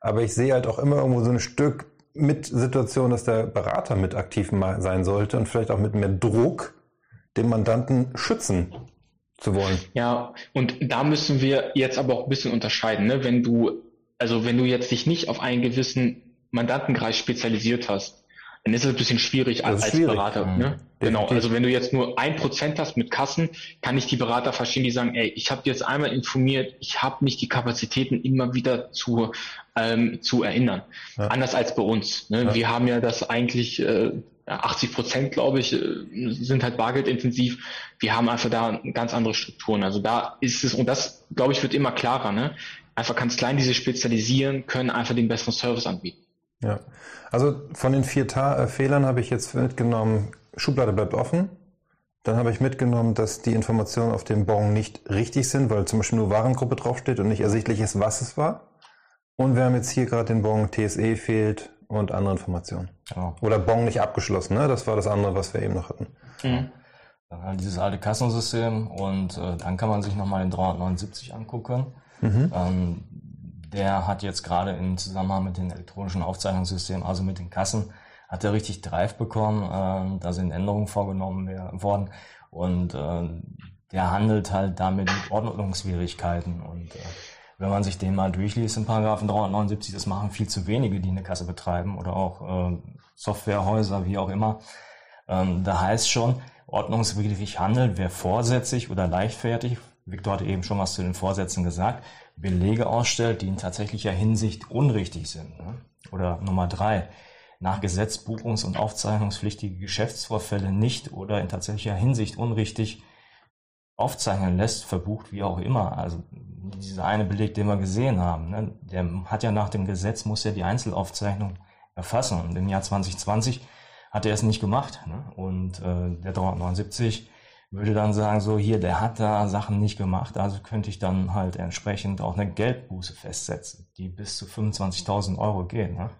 Aber ich sehe halt auch immer irgendwo so ein Stück mit Situation, dass der Berater mit aktiv sein sollte und vielleicht auch mit mehr Druck den Mandanten schützen zu wollen. Ja, und da müssen wir jetzt aber auch ein bisschen unterscheiden. Ne? Wenn du, also wenn du jetzt dich nicht auf einen gewissen Mandantenkreis spezialisiert hast, dann ist es ein bisschen schwierig als, schwierig. Berater. Mhm. Ne? Genau, also wenn du jetzt nur ein Prozent hast mit Kassen, kann ich die Berater verstehen, die sagen, ey, ich habe jetzt einmal informiert, ich habe nicht die Kapazitäten immer wieder zu, ähm, zu erinnern. Ja. Anders als bei uns. Ne? Ja. Wir haben ja das eigentlich, äh, 80 Prozent, glaube ich, äh, sind halt bargeldintensiv. Wir haben einfach da ganz andere Strukturen. Also da ist es, und das, glaube ich, wird immer klarer. Ne? Einfach Kanzleien, die sich spezialisieren, können einfach den besseren Service anbieten. Ja, also von den vier Ta äh, Fehlern habe ich jetzt mitgenommen, Schublade bleibt offen. Dann habe ich mitgenommen, dass die Informationen auf dem Bon nicht richtig sind, weil zum Beispiel nur Warengruppe draufsteht und nicht ersichtlich ist, was es war. Und wir haben jetzt hier gerade den Bon TSE fehlt und andere Informationen. Genau. Oder Bon nicht abgeschlossen, ne? Das war das andere, was wir eben noch hatten. Mhm. Dann halt dieses alte Kassensystem und äh, dann kann man sich nochmal den 379 angucken. Mhm. Ähm, der hat jetzt gerade im Zusammenhang mit den elektronischen Aufzeichnungssystemen, also mit den Kassen, hat er richtig Drive bekommen. Äh, da sind Änderungen vorgenommen worden und äh, der handelt halt damit mit Ordnungswidrigkeiten und äh, wenn man sich den mal durchliest in Paragraphen 379, das machen viel zu wenige, die eine Kasse betreiben oder auch äh, Softwarehäuser, wie auch immer. Ähm, da heißt schon, ordnungswidrig handelt, wer vorsätzlich oder leichtfertig, Victor hatte eben schon was zu den Vorsätzen gesagt, Belege ausstellt, die in tatsächlicher Hinsicht unrichtig sind. Ne? Oder Nummer drei, nach Gesetz buchungs- und aufzeichnungspflichtige Geschäftsvorfälle nicht oder in tatsächlicher Hinsicht unrichtig aufzeichnen lässt, verbucht, wie auch immer. Also dieser eine Beleg, den wir gesehen haben, ne, der hat ja nach dem Gesetz, muss ja die Einzelaufzeichnung erfassen. Und im Jahr 2020 hat er es nicht gemacht. Ne? Und äh, der 379 würde dann sagen, so hier, der hat da Sachen nicht gemacht, also könnte ich dann halt entsprechend auch eine Geldbuße festsetzen, die bis zu 25.000 Euro geht. Ne?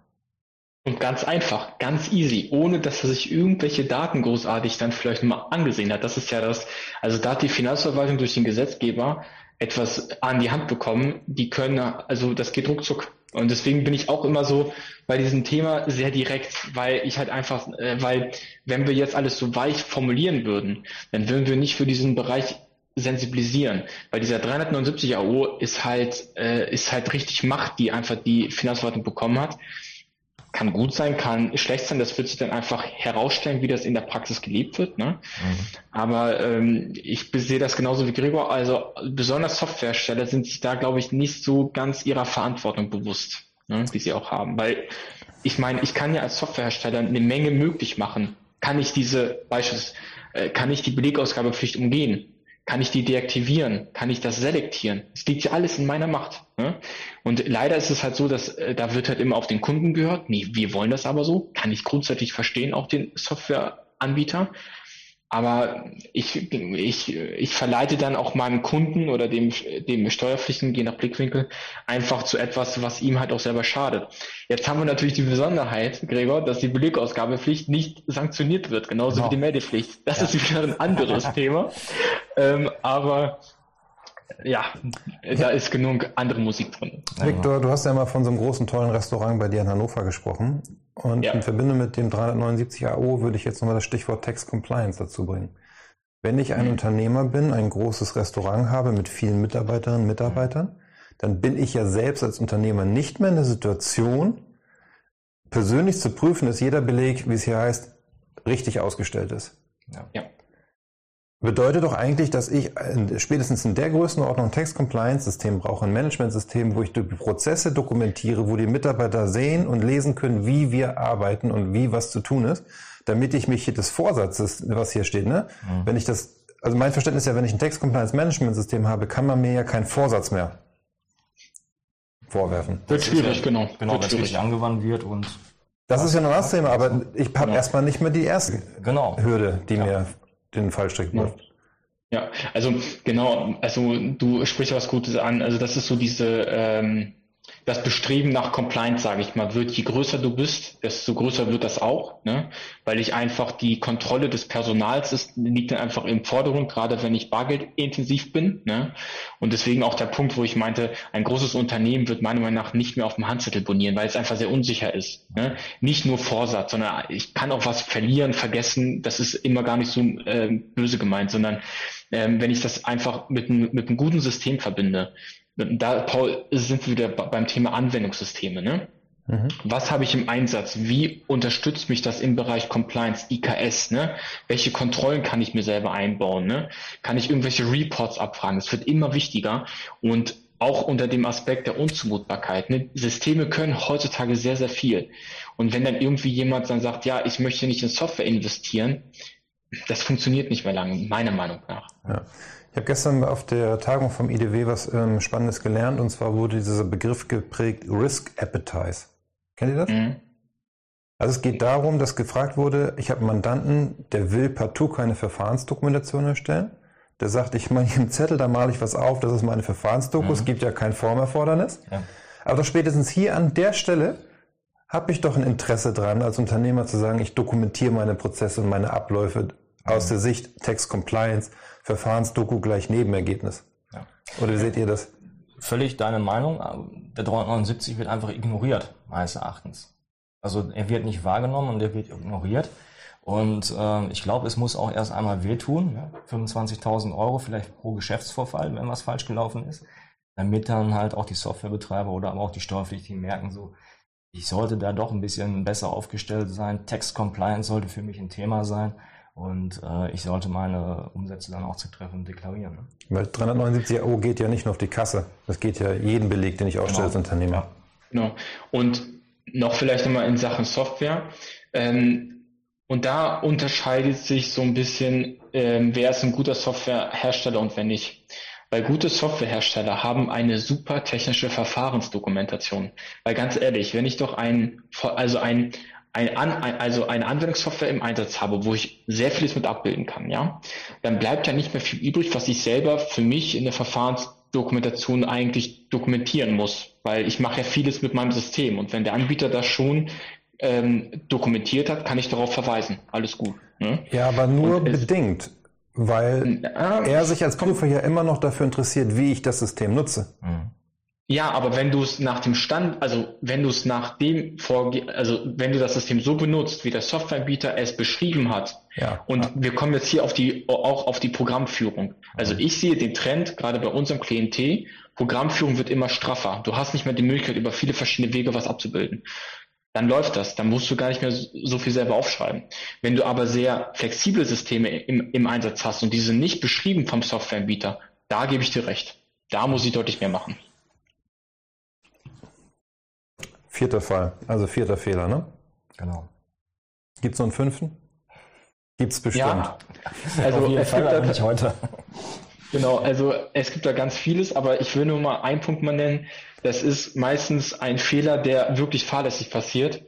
Und ganz einfach, ganz easy, ohne dass er sich irgendwelche Daten großartig dann vielleicht mal angesehen hat. Das ist ja das, also da hat die Finanzverwaltung durch den Gesetzgeber etwas an die Hand bekommen, die können, also das geht ruckzuck. Und deswegen bin ich auch immer so bei diesem Thema sehr direkt, weil ich halt einfach, äh, weil wenn wir jetzt alles so weich formulieren würden, dann würden wir nicht für diesen Bereich sensibilisieren, weil dieser 379 AO ist halt äh, ist halt richtig Macht, die einfach die Finanzverwaltung bekommen hat kann gut sein, kann schlecht sein. Das wird sich dann einfach herausstellen, wie das in der Praxis gelebt wird. Ne? Mhm. Aber ähm, ich sehe das genauso wie Gregor. Also besonders Softwarehersteller sind sich da, glaube ich, nicht so ganz ihrer Verantwortung bewusst, ne, die sie auch haben. Weil ich meine, ich kann ja als Softwarehersteller eine Menge möglich machen. Kann ich diese beispielsweise, äh, kann ich die Belegausgabepflicht umgehen? Kann ich die deaktivieren? Kann ich das selektieren? Es liegt ja alles in meiner Macht. Ne? Und leider ist es halt so, dass äh, da wird halt immer auf den Kunden gehört. Nee, wir wollen das aber so. Kann ich grundsätzlich verstehen, auch den Softwareanbieter. aber ich, ich, ich verleite dann auch meinem Kunden oder dem, dem Steuerpflichtigen, je nach Blickwinkel, einfach zu etwas, was ihm halt auch selber schadet. Jetzt haben wir natürlich die Besonderheit, Gregor, dass die Beleg-Ausgabepflicht nicht sanktioniert wird, genauso genau. wie die Meldepflicht. Das ja. ist wieder ein anderes <laughs> Thema. Ähm, aber ja, da ist genug andere Musik drin. Victor, du hast ja mal von so einem großen, tollen Restaurant bei dir in Hannover gesprochen. Und ja. in Verbindung mit dem 379 AO würde ich jetzt nochmal das Stichwort Tax Compliance dazu bringen. Wenn ich ein mhm. Unternehmer bin, ein großes Restaurant habe mit vielen Mitarbeiterinnen und Mitarbeitern, dann bin ich ja selbst als Unternehmer nicht mehr in der Situation, persönlich zu prüfen, dass jeder Beleg, wie es hier heißt, richtig ausgestellt ist. Ja. ja. Bedeutet doch eigentlich, dass ich spätestens in der Größenordnung ein Text-Compliance-System brauche, ein Management-System, wo ich die Prozesse dokumentiere, wo die Mitarbeiter sehen und lesen können, wie wir arbeiten und wie was zu tun ist, damit ich mich des Vorsatzes, was hier steht, ne? Mhm. Wenn ich das, also mein Verständnis ist ja, wenn ich ein Text-Compliance-Management-System habe, kann man mir ja keinen Vorsatz mehr vorwerfen. Wird schwierig, ja, genau. Genau, wenn es richtig angewandt wird und das ist ja noch das Thema, aber ich habe genau. erstmal nicht mehr die erste genau. Hürde, die ja. mir den Fallstrick wirft. Ja, also genau, also du sprichst was Gutes an. Also das ist so diese ähm, das Bestreben nach Compliance, sage ich mal, wird, je größer du bist, desto größer wird das auch, ne? weil ich einfach die Kontrolle des Personals ist, liegt dann einfach im Vordergrund, gerade wenn ich bargeldintensiv bin. Ne? Und deswegen auch der Punkt, wo ich meinte, ein großes Unternehmen wird meiner Meinung nach nicht mehr auf dem Handzettel bonieren, weil es einfach sehr unsicher ist. Ne? Nicht nur Vorsatz, sondern ich kann auch was verlieren, vergessen, das ist immer gar nicht so äh, böse gemeint, sondern ähm, wenn ich das einfach mit, mit einem guten System verbinde, da, Paul, sind wir wieder beim Thema Anwendungssysteme. Ne? Mhm. Was habe ich im Einsatz? Wie unterstützt mich das im Bereich Compliance, IKS? Ne? Welche Kontrollen kann ich mir selber einbauen? Ne? Kann ich irgendwelche Reports abfragen? Das wird immer wichtiger und auch unter dem Aspekt der Unzumutbarkeit. Ne? Systeme können heutzutage sehr, sehr viel. Und wenn dann irgendwie jemand dann sagt, ja, ich möchte nicht in Software investieren, das funktioniert nicht mehr lange, meiner Meinung nach. Ja. Ich habe gestern auf der Tagung vom IDW was ähm, Spannendes gelernt und zwar wurde dieser Begriff geprägt Risk Appetite. Kennt ihr das? Mhm. Also es geht darum, dass gefragt wurde, ich habe einen Mandanten, der will partout keine Verfahrensdokumentation erstellen. Der sagt, ich meine hier im Zettel, da male ich was auf, das ist meine Verfahrensdoku, es mhm. gibt ja kein Formerfordernis. Ja. Aber spätestens hier an der Stelle habe ich doch ein Interesse dran, als Unternehmer zu sagen, ich dokumentiere meine Prozesse und meine Abläufe aus der Sicht Text Compliance, Verfahrensdoku gleich Nebenergebnis. Ja. Oder wie seht ihr das? Völlig deine Meinung. Der 379 wird einfach ignoriert, meines Erachtens. Also er wird nicht wahrgenommen und er wird ignoriert. Und äh, ich glaube, es muss auch erst einmal wehtun. Ne? 25.000 Euro vielleicht pro Geschäftsvorfall, wenn was falsch gelaufen ist. Damit dann halt auch die Softwarebetreiber oder aber auch die Steuerpflichtigen merken, so, ich sollte da doch ein bisschen besser aufgestellt sein. Text Compliance sollte für mich ein Thema sein. Und äh, ich sollte meine Umsätze dann auch zu treffen deklarieren. Ne? Weil 379 Euro geht ja nicht nur auf die Kasse. Das geht ja jeden Beleg, den ich ausstelle genau. als Unternehmer. Ja. Genau. Und noch vielleicht nochmal in Sachen Software. Ähm, und da unterscheidet sich so ein bisschen, ähm, wer ist ein guter Softwarehersteller und wer nicht. Weil gute Softwarehersteller haben eine super technische Verfahrensdokumentation. Weil ganz ehrlich, wenn ich doch ein, also ein, ein, also eine Anwendungssoftware im Einsatz habe, wo ich sehr vieles mit abbilden kann, ja, dann bleibt ja nicht mehr viel übrig, was ich selber für mich in der Verfahrensdokumentation eigentlich dokumentieren muss, weil ich mache ja vieles mit meinem System und wenn der Anbieter das schon ähm, dokumentiert hat, kann ich darauf verweisen. Alles gut. Ne? Ja, aber nur bedingt, weil äh, er sich als Prüfer ja immer noch dafür interessiert, wie ich das System nutze. Mhm. Ja, aber wenn du es nach dem Stand, also wenn du es nach dem vorge, also wenn du das System so benutzt, wie der Softwareanbieter es beschrieben hat, ja, und ja. wir kommen jetzt hier auf die auch auf die Programmführung. Also ich sehe den Trend gerade bei unserem Klientel, Programmführung wird immer straffer. Du hast nicht mehr die Möglichkeit über viele verschiedene Wege was abzubilden. Dann läuft das, dann musst du gar nicht mehr so viel selber aufschreiben. Wenn du aber sehr flexible Systeme im, im Einsatz hast und diese nicht beschrieben vom Softwareanbieter, da gebe ich dir recht. Da muss ich deutlich mehr machen. Vierter Fall, also vierter Fehler, ne? Genau. Gibt es noch einen fünften? Gibt es bestimmt. Ja, also es Fall, gibt da, nicht heute. Genau, also es gibt da ganz vieles, aber ich will nur mal einen Punkt mal nennen. Das ist meistens ein Fehler, der wirklich fahrlässig passiert.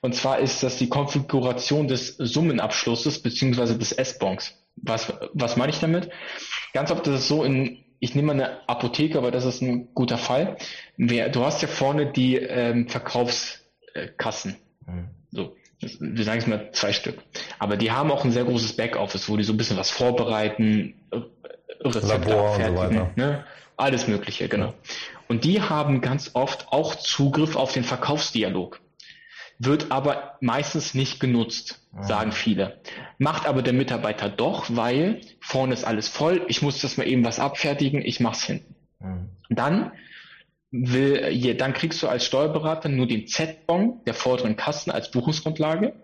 Und zwar ist das die Konfiguration des Summenabschlusses beziehungsweise des S-Bonks. Was, was meine ich damit? Ganz oft ist es so, in, ich nehme mal eine Apotheke, aber das ist ein guter Fall. Wer, du hast ja vorne die ähm, Verkaufskassen. Mhm. So, wir sagen es mal zwei Stück. Aber die haben auch ein sehr großes Backoffice, wo die so ein bisschen was vorbereiten, äh, Rezepte Labor abfertigen, so ne? alles Mögliche, genau. Und die haben ganz oft auch Zugriff auf den Verkaufsdialog wird aber meistens nicht genutzt. Sagen viele. Macht aber der Mitarbeiter doch, weil vorne ist alles voll, ich muss das mal eben was abfertigen, ich mach's hinten. Mhm. Dann will, dann kriegst du als Steuerberater nur den Z-Bon der vorderen Kassen als Buchungsgrundlage,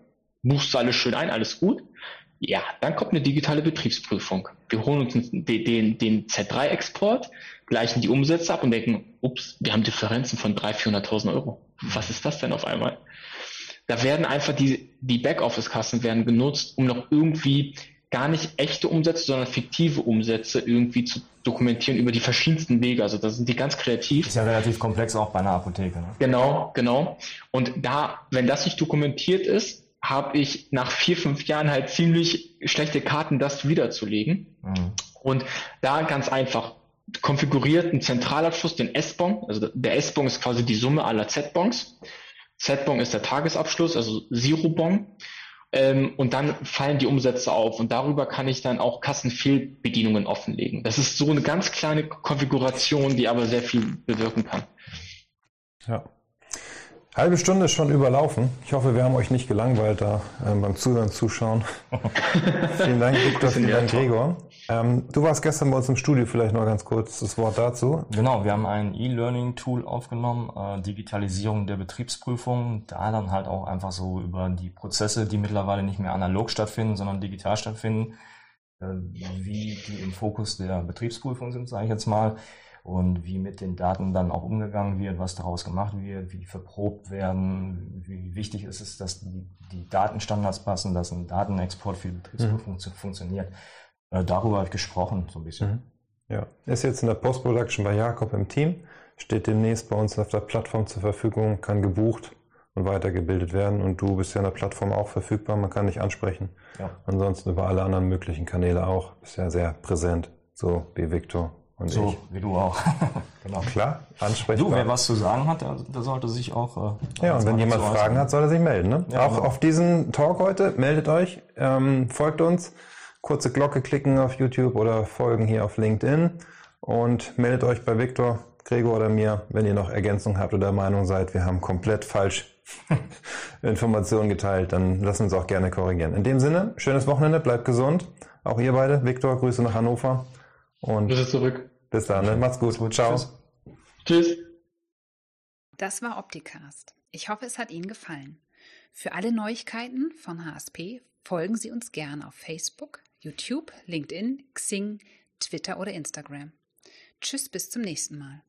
buchst du alles schön ein, alles gut. Ja, dann kommt eine digitale Betriebsprüfung. Wir holen uns den, den, den Z3-Export, gleichen die Umsätze ab und denken, ups, wir haben Differenzen von 300.000, 400.000 Euro. Was ist das denn auf einmal? Da werden einfach die, die Backoffice-Kassen werden genutzt, um noch irgendwie gar nicht echte Umsätze, sondern fiktive Umsätze irgendwie zu dokumentieren über die verschiedensten Wege. Also da sind die ganz kreativ. Ist ja relativ komplex auch bei einer Apotheke. Ne? Genau, genau. Und da, wenn das nicht dokumentiert ist, habe ich nach vier, fünf Jahren halt ziemlich schlechte Karten, das wiederzulegen. Mhm. Und da ganz einfach konfiguriert einen Zentralabschluss, den S-Bon. Also der S-Bon ist quasi die Summe aller Z-Bons. Z-Bon ist der Tagesabschluss, also Zero-Bon. Ähm, und dann fallen die Umsätze auf und darüber kann ich dann auch Kassenfehlbedienungen offenlegen. Das ist so eine ganz kleine Konfiguration, die aber sehr viel bewirken kann. Ja. Halbe Stunde ist schon überlaufen. Ich hoffe, wir haben euch nicht gelangweilt da äh, beim Zuhören, Zuschauen. <laughs> vielen Dank, Viktor, vielen Dank, Gregor. Ähm, du warst gestern bei uns im Studio, vielleicht noch ganz kurz das Wort dazu. Genau, wir haben ein E-Learning-Tool aufgenommen, äh, Digitalisierung der Betriebsprüfung, da dann halt auch einfach so über die Prozesse, die mittlerweile nicht mehr analog stattfinden, sondern digital stattfinden, äh, wie die im Fokus der Betriebsprüfung sind, sage ich jetzt mal und wie mit den Daten dann auch umgegangen wird, was daraus gemacht wird, wie die verprobt werden, wie wichtig ist es, dass die, die Datenstandards passen, dass ein Datenexport für die Betriebsprüfung mhm. funktioniert. Äh, darüber habe ich gesprochen, so ein bisschen. Mhm. Ja, ist jetzt in der Post-Production bei Jakob im Team, steht demnächst bei uns auf der Plattform zur Verfügung, kann gebucht und weitergebildet werden. Und du bist ja in der Plattform auch verfügbar, man kann dich ansprechen. Ja. Ansonsten über alle anderen möglichen Kanäle auch. Bist ja sehr präsent, so wie Victor und so ich. wie du auch. <laughs> genau. Klar, ansprechbar. Du, wer was zu sagen hat, der, der sollte sich auch. Äh, ja, und wenn jemand Fragen hat, soll er sich melden. Ne? Ja, auch genau. auf diesen Talk heute, meldet euch, ähm, folgt uns, kurze Glocke klicken auf YouTube oder folgen hier auf LinkedIn und meldet euch bei Viktor, Gregor oder mir, wenn ihr noch Ergänzungen habt oder der Meinung seid, wir haben komplett falsch <laughs> Informationen geteilt, dann lasst uns auch gerne korrigieren. In dem Sinne, schönes Wochenende, bleibt gesund. Auch ihr beide. Viktor, Grüße nach Hannover. Und Grüße zurück. Bis dann, ne? macht's gut. gut. Ciao. Tschüss. Das war Opticast. Ich hoffe, es hat Ihnen gefallen. Für alle Neuigkeiten von HSP folgen Sie uns gern auf Facebook, YouTube, LinkedIn, Xing, Twitter oder Instagram. Tschüss, bis zum nächsten Mal.